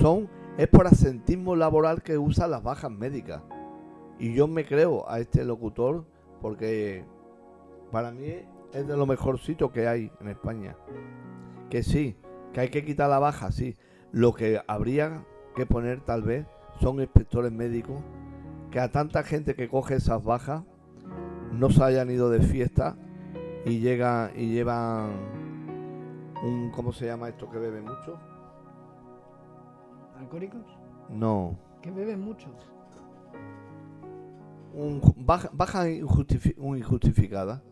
Son es por asentismo laboral que usan las bajas médicas. Y yo me creo a este locutor porque para mí es de lo mejorcito que hay en España. Que sí, que hay que quitar la baja, sí. Lo que habría que poner tal vez son inspectores médicos que a tanta gente que coge esas bajas no se hayan ido de fiesta y llega y llevan un ¿cómo se llama esto que bebe mucho? ¿alcohólicos? No, Que beben mucho. Un, baja, baja un injustificada.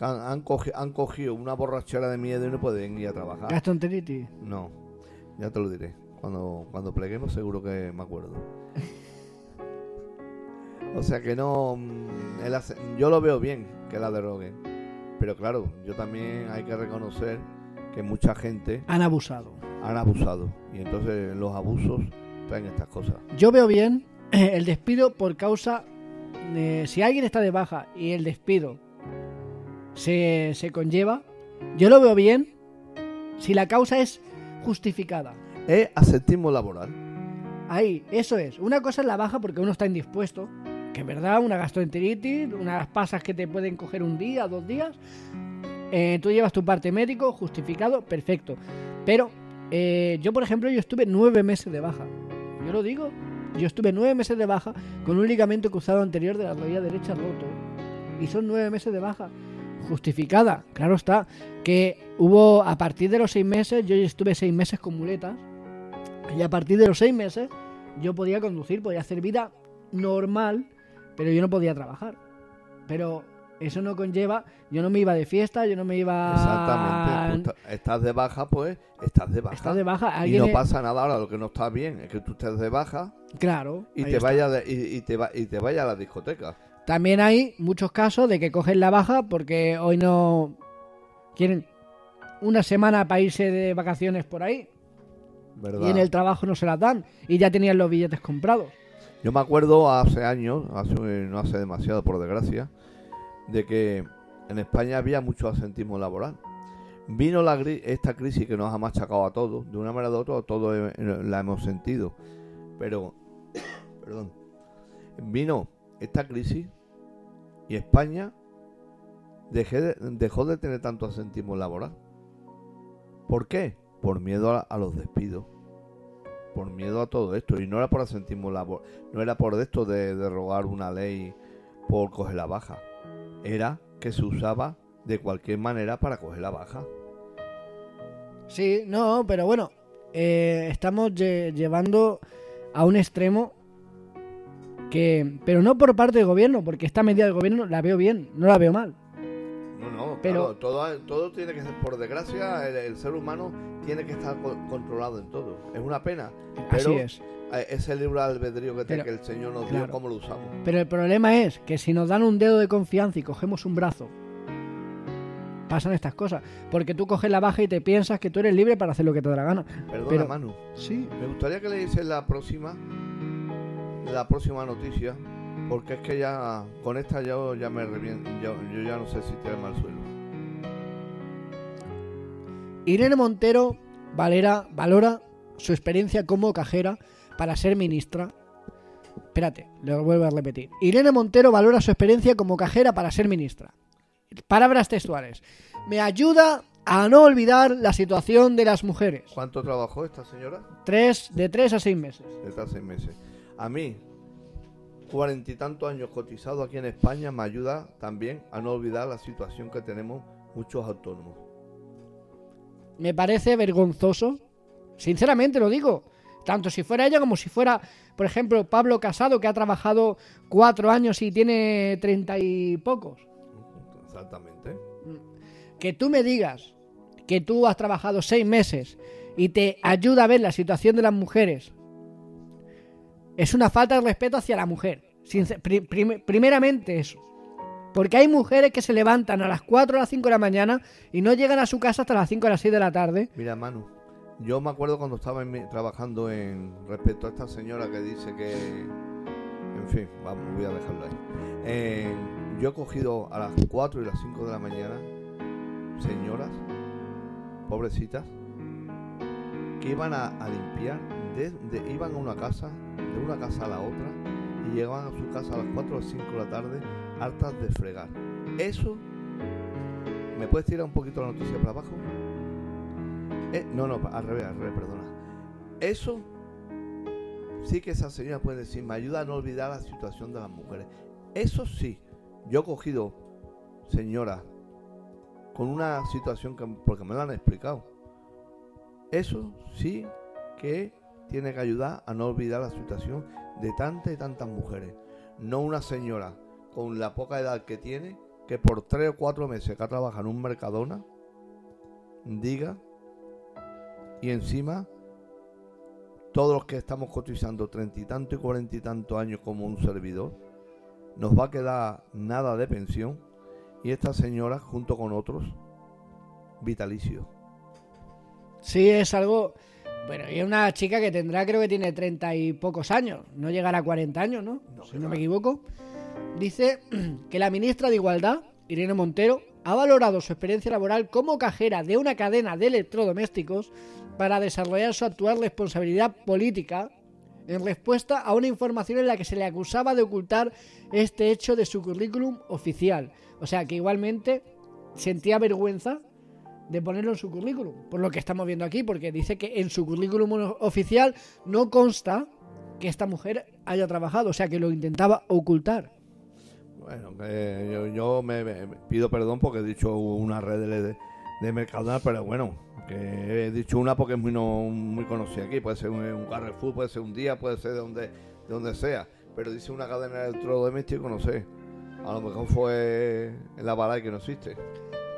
Han, han cogi- han cogido una borrachera de miedo y no pueden ir a trabajar. Gastroenteritis. No, ya te lo diré. Cuando, cuando pleguemos seguro que me acuerdo. O sea que no... mm, el ace- yo lo veo bien que la deroguen. Pero claro, yo también hay que reconocer que mucha gente Han abusado. han abusado. Y entonces los abusos traen estas cosas. Yo veo bien el despido por causa de si alguien está de baja y el despido se, se conlleva, yo lo veo bien Si la causa es justificada. Es asentismo laboral. Ahí, eso es. Una cosa es la baja porque uno está indispuesto. Que es verdad, una gastroenteritis, unas pasas que te pueden coger un día, dos días. Eh, tú llevas tu parte médico, justificado, perfecto. Pero eh, yo, por ejemplo, yo estuve nueve meses de baja. Yo lo digo. Yo estuve nueve meses de baja con un ligamento cruzado anterior de la rodilla derecha roto. Y son nueve meses de baja. Justificada, claro está. Que hubo, a partir de los seis meses, yo estuve seis meses con muletas. Y a partir de los seis meses, yo podía conducir, podía hacer vida normal, pero yo no podía trabajar. Pero eso no conlleva, yo no me iba de fiesta, yo no me iba... Exactamente. Estás de baja, pues estás de baja. Estás de baja, Y no es- pasa nada ahora. Lo que no está bien es que tú estés de baja Claro. y te vaya de- y, y te va, y te vaya a la discoteca. También hay muchos casos de que cogen la baja porque hoy no quieren una semana para irse de vacaciones por ahí ¿Verdad? y en el trabajo no se las dan y ya tenían los billetes comprados. Yo me acuerdo hace años, hace, no hace demasiado por desgracia, de que en España había mucho asentismo laboral. Vino esta crisis que nos ha machacado a todos, de una manera u otra, todos la hemos sentido. Pero, perdón, vino esta crisis y España de- dejó de tener tanto asentismo laboral. ¿Por qué? Por miedo a- los despidos por miedo a todo esto. Y no era por asentismo labor, no era por esto de derogar una ley por coger la baja. Era que se usaba de cualquier manera para coger la baja. Sí, no, pero bueno, eh, estamos lle- llevando a un extremo que, pero no por parte del gobierno, porque esta medida del gobierno la veo bien, no la veo mal. No, no, Pero- claro, todo, todo tiene que ser, por desgracia, el, el ser humano tiene que estar co- controlado en todo. Es una pena. Así Pero es. eh, ese libre albedrío que, te- Pero- que el Señor nos claro. dio, ¿cómo lo usamos? Pero el problema es que si nos dan un dedo de confianza y cogemos un brazo, pasan estas cosas. Porque tú coges la baja y te piensas que tú eres libre para hacer lo que te da la gana. Perdona, Pero- Manu. Sí. Me gustaría que leyese la próxima, la próxima noticia, porque es que ya con esta yo ya me reviento, yo, yo ya no sé si tirarme al suelo. Irene Montero valera- valora su experiencia como cajera para ser ministra. Espérate, lo vuelvo a repetir. Irene Montero valora su experiencia como cajera para ser ministra. Palabras textuales. Me ayuda a no olvidar la situación de las mujeres. ¿Cuánto trabajó esta señora? Tres, de tres a seis meses. Desde hace seis meses. A mí, cuarenta y tantos años cotizado aquí en España, me ayuda también a no olvidar la situación que tenemos muchos autónomos. Me parece vergonzoso. Sinceramente lo digo. Tanto si fuera ella como si fuera, por ejemplo, Pablo Casado, que ha trabajado cuatro años y tiene treinta y pocos. Exactamente. Que tú me digas que tú has trabajado seis meses y te ayuda a ver la situación de las mujeres, es una falta de respeto hacia la mujer. Sincer- primeramente eso. Porque hay mujeres que se levantan a las 4 o las 5 de la mañana y no llegan a su casa hasta las 5 o las 6 de la tarde. Mira, Manu, yo me acuerdo cuando estaba trabajando en respecto a esta señora que dice que, en fin, vamos, voy a dejarlo ahí. Eh, yo he cogido a las 4 y las 5 de la mañana señoras, pobrecitas, que iban a, limpiar, de- de- iban a una casa, de una casa a la otra, y llegaban a su casa a las 4 o 5 de la tarde, hartas de fregar. Eso, ¿me puedes tirar un poquito la noticia para abajo? Eh, no, no, al revés, al revés, perdona. Eso sí que esa señora puede decir, me ayuda a no olvidar la situación de las mujeres. Eso sí, yo he cogido señoras con una situación que, porque me lo han explicado. Eso sí que tiene que ayudar a no olvidar la situación de tantas y tantas mujeres. No una señora con la poca edad que tiene, que por tres o cuatro meses que ha trabajado en un Mercadona, diga y encima todos los que estamos cotizando treinta y tanto y cuarenta y tantos años como un servidor, nos va a quedar nada de pensión y esta señora junto con otros vitalicio. Sí, es algo. Bueno, y es una chica que tendrá, creo que tiene treinta y pocos años. No llegará a 40 años, ¿no? No, si no me equivoco. Dice que la ministra de Igualdad, Irene Montero, ha valorado su experiencia laboral como cajera de una cadena de electrodomésticos para desarrollar su actual responsabilidad política en respuesta a una información en la que se le acusaba de ocultar este hecho de su currículum oficial. O sea que igualmente sentía vergüenza de ponerlo en su currículum, por lo que estamos viendo aquí, porque dice que en su currículum oficial no consta que esta mujer haya trabajado, o sea que lo intentaba ocultar. Bueno, que yo, yo me, me- pido perdón porque he dicho una red de, de Mercadona, pero bueno, que he dicho una porque es muy, no, muy conocida aquí. Puede ser un, Carrefour, puede ser un día, puede ser de donde, de donde sea. Pero dice una cadena de electrodoméstico, no sé. A lo mejor fue en la bala que no existe.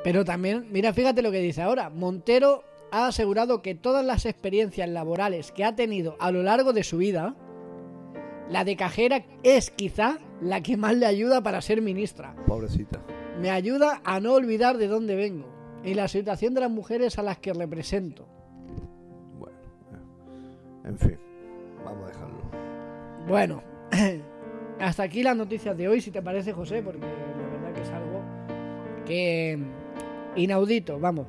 Pero también, mira, fíjate lo que dice ahora. Montero ha asegurado que todas las experiencias laborales que ha tenido a lo largo de su vida, la de cajera es quizá la que más le ayuda para ser ministra. Pobrecita. Me ayuda a no olvidar de dónde vengo y la situación de las mujeres a las que represento. Bueno, eh, en fin, vamos a dejarlo. Bueno, hasta aquí las noticias de hoy, si te parece, José, porque la verdad que es algo que inaudito, vamos.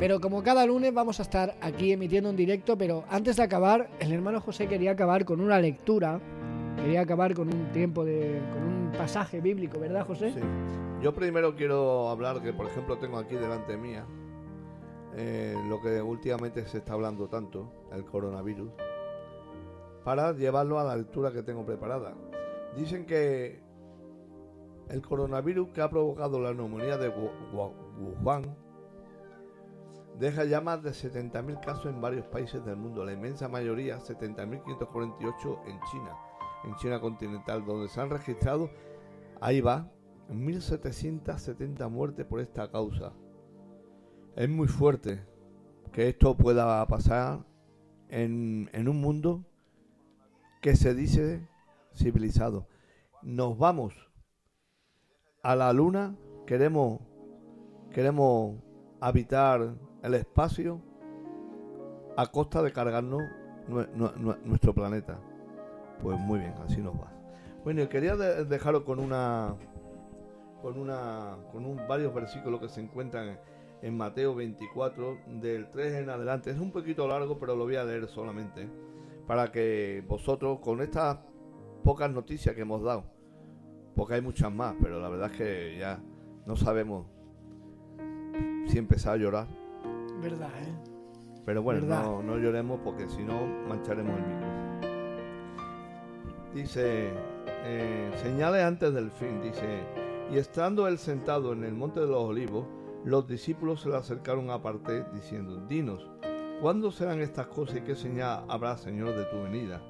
Pero como cada lunes vamos a estar aquí emitiendo un directo, pero antes de acabar, el hermano José quería acabar con una lectura, quería acabar con un tiempo de, con un pasaje bíblico, ¿verdad, José? Sí. Yo primero quiero hablar que, por ejemplo, tengo aquí delante mía eh, lo que últimamente se está hablando tanto, el coronavirus, para llevarlo a la lectura que tengo preparada. Dicen que el coronavirus que ha provocado la neumonía de Wu- Wu- Wuhan deja ya más de 70.000 casos en varios países del mundo, la inmensa mayoría, 70.548 en China, en China continental, donde se han registrado, ahí va, 1.770 muertes por esta causa. Es muy fuerte que esto pueda pasar en, en un mundo que se dice civilizado. Nos vamos a la luna, queremos, queremos habitar el espacio a costa de cargarnos nue- nue- nue- nuestro planeta. Pues muy bien, así nos va. Bueno, quería de- dejaros con una con una con un, varios versículos que se encuentran en, en Mateo 24 del 3 en adelante. Es un poquito largo, pero lo voy a leer solamente para que vosotros con estas pocas noticias que hemos dado, porque hay muchas más, pero la verdad es que ya no sabemos si empezar a llorar. Verdad, ¿eh? Pero bueno, no, no lloremos porque si no mancharemos el micro. Dice, eh, señales antes del fin, dice, y estando él sentado en el monte de los olivos, los discípulos se le acercaron aparte diciendo, dinos, ¿cuándo serán estas cosas y qué señal habrá, Señor, de tu venida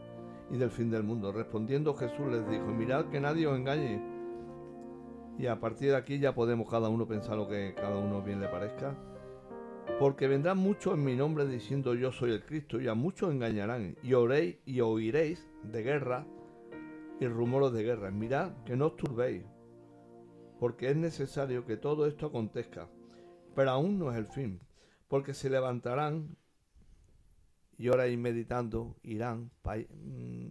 y del fin del mundo? Respondiendo Jesús les dijo, mirad que nadie os engañe. Y a partir de aquí ya podemos cada uno pensar lo que cada uno bien le parezca. Porque vendrán muchos en mi nombre diciendo yo soy el Cristo, y a muchos engañarán, y oréis y oiréis de guerra rumores de guerra. Mirad que no os turbéis, porque es necesario que todo esto acontezca, pero aún no es el fin, porque se levantarán y ahora ir meditando, Irán, mm,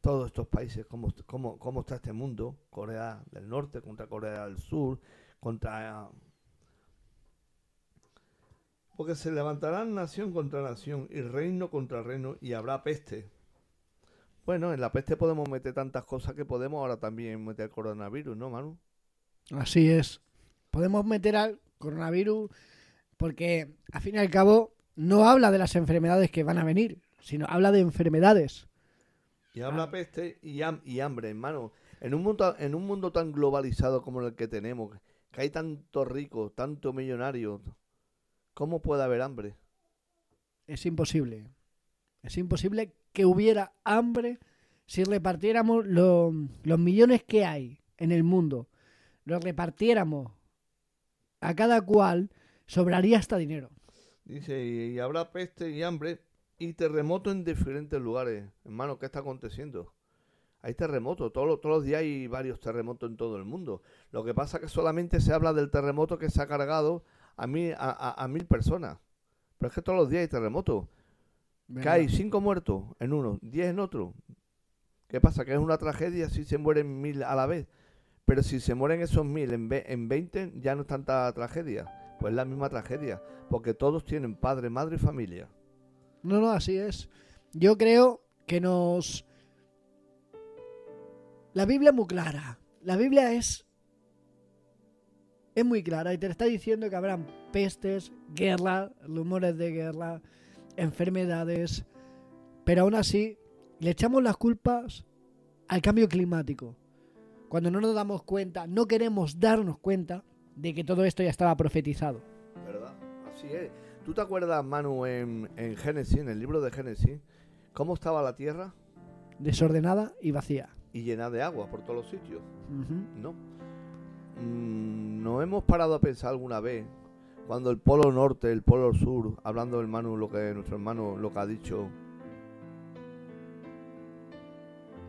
todos estos países, cómo, cómo, cómo está este mundo, Corea del Norte contra Corea del Sur, contra porque se levantarán nación contra nación y reino contra reino y habrá peste. Bueno, en la peste podemos meter tantas cosas que podemos ahora también meter coronavirus, ¿no, Manu? Así es. Podemos meter al coronavirus porque, al fin y al cabo, no habla de las enfermedades que van a venir, sino habla de enfermedades. Y habla peste y, ham- y hambre, hermano. En un, mundo, en un mundo tan globalizado como el que tenemos, que hay tantos ricos, tantos millonarios, ¿cómo puede haber hambre? Es imposible. Es imposible que hubiera hambre si repartiéramos lo- los millones que hay en el mundo. Los repartiéramos a cada cual, sobraría hasta dinero. Dice, y, habrá peste y hambre y terremoto en diferentes lugares. Hermano, ¿qué está aconteciendo? Hay terremotos, todos, todos los días hay varios terremotos en todo el mundo. Lo que pasa es que solamente se habla del terremoto que se ha cargado a, mil, a mil personas. Pero es que todos los días hay terremotos. Que hay cinco muertos en uno, diez en otro. ¿Qué pasa? Que es una tragedia si se mueren mil a la vez. Pero si se mueren esos mil en, ve- en 20, ya no es tanta tragedia. Pues es la misma tragedia, porque todos tienen padre, madre y familia. No, no, así es. Yo creo que nos... La Biblia es muy clara. La Biblia es... Es muy clara y te está diciendo que habrán pestes, guerra, rumores de guerra, enfermedades. Pero aún así, le echamos las culpas al cambio climático. Cuando no nos damos cuenta, no queremos darnos cuenta de que todo esto ya estaba profetizado. ¿Verdad? Así es. ¿Tú te acuerdas, Manu, en, en Génesis, en el libro de Génesis, cómo estaba la tierra Desordenada y vacía. y llena de agua por todos los sitios? ¿No? Mm, ¿No hemos parado a pensar alguna vez cuando el polo norte, el polo sur, hablando del Manu, lo que nuestro hermano lo que ha dicho,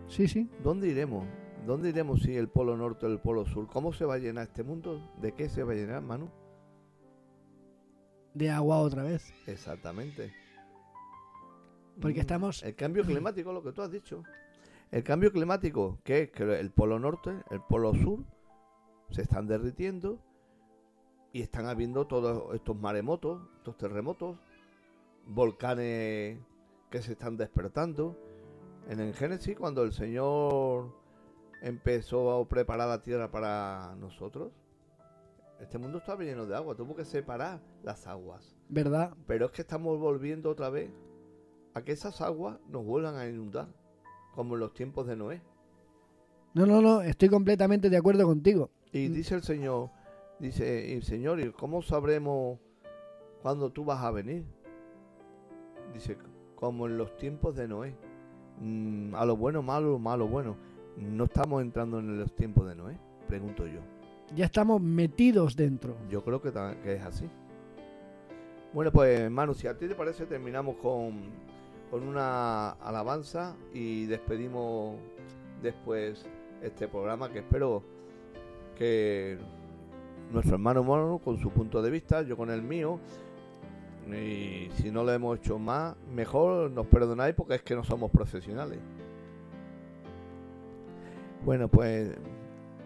Sí, sí. ¿dónde iremos? ¿Dónde iremos si el polo norte o el polo sur? ¿Cómo se va a llenar este mundo? ¿De qué se va a llenar, Manu? De agua otra vez. Exactamente. Porque Mm, estamos... El cambio climático, lo que tú has dicho. El cambio climático, que es que el polo norte, el polo sur, se están derritiendo y están habiendo todos estos maremotos, estos terremotos, volcanes que se están despertando. En el Génesis, cuando el Señor empezó a preparar la tierra para nosotros, este mundo estaba lleno de agua, tuvo que separar las aguas. ¿Verdad? Pero es que estamos volviendo otra vez a que esas aguas nos vuelvan a inundar, como en los tiempos de Noé. No, no, no. Estoy completamente de acuerdo contigo. Y Mm. dice el Señor, dice, y Señor, ¿y cómo sabremos cuándo tú vas a venir? Dice, como en los tiempos de Noé. Mm, a lo bueno, malo, malo, bueno. ¿No estamos entrando en los tiempos de Noé? Pregunto yo. Ya estamos metidos dentro. Yo creo que, que es así. Bueno, pues Manu, si a ti te parece, terminamos con, con una alabanza y despedimos después este programa que espero que nuestro hermano Mono con su punto de vista, yo con el mío, y si no lo hemos hecho más, mejor nos perdonáis porque es que no somos profesionales. Bueno, pues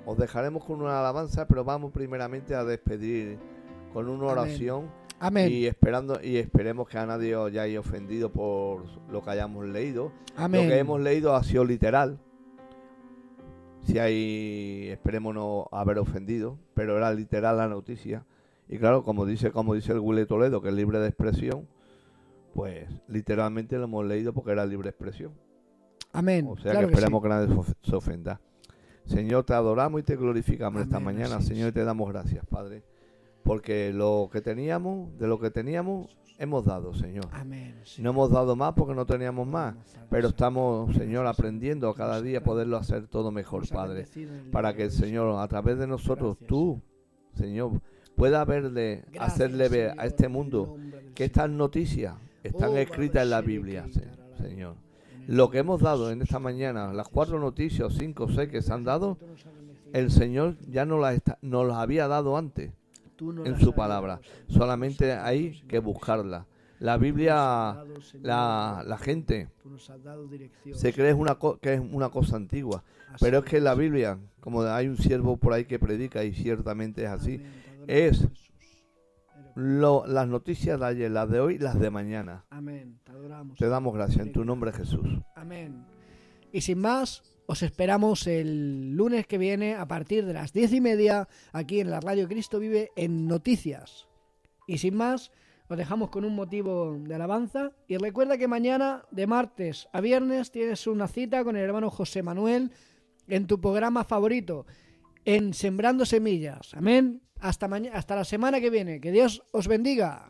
os dejaremos con una alabanza, pero vamos primeramente a despedir con una oración Amén. y esperando y esperemos que a nadie os haya ofendido por lo que hayamos leído. Amén. Lo que hemos leído ha sido literal. Si hay, esperemos no haber ofendido, pero era literal la noticia. Y claro, como dice, como dice el Willy Toledo, que es libre de expresión, pues literalmente lo hemos leído porque era libre expresión. Amén. O sea Claro que que esperemos que, nadie se of- se ofenda. Señor, te adoramos y te glorificamos esta mañana. Señor, y te damos gracias, Padre. Porque lo que teníamos, de lo que teníamos, hemos dado, Señor. Amén. No hemos dado más porque no teníamos más. Pero estamos, Señor, aprendiendo cada día a poderlo hacer todo mejor, Padre. Para que el. Señor, a través de nosotros, tú, Señor, pueda verle, hacerle ver a este mundo que estas noticias están Oh, escritas en la Biblia. Señor. Lo que hemos dado en esta mañana, las cuatro noticias, cinco o seis que se han dado, el Señor ya nos las, está- nos las había dado antes en su palabra. Solamente hay que buscarla. La Biblia, la, la gente se cree una que es una cosa antigua, pero es que la. Biblia, como hay un siervo por ahí que predica y ciertamente es así, es- lo- las noticias de ayer, las de hoy, las de mañana. Amén. Te adoramos. Te damos gracias en tu nombre, Jesús. Amén. Y sin más, os esperamos el lunes que viene a partir de las diez y media aquí en la Radio Cristo Vive en Noticias. Y sin más, os dejamos con un motivo de alabanza. Y recuerda que mañana, de martes a viernes, tienes una cita con el hermano José Manuel en tu programa favorito, en Sembrando Semillas. Amén. Hasta, hasta la semana que viene. Que Dios os bendiga.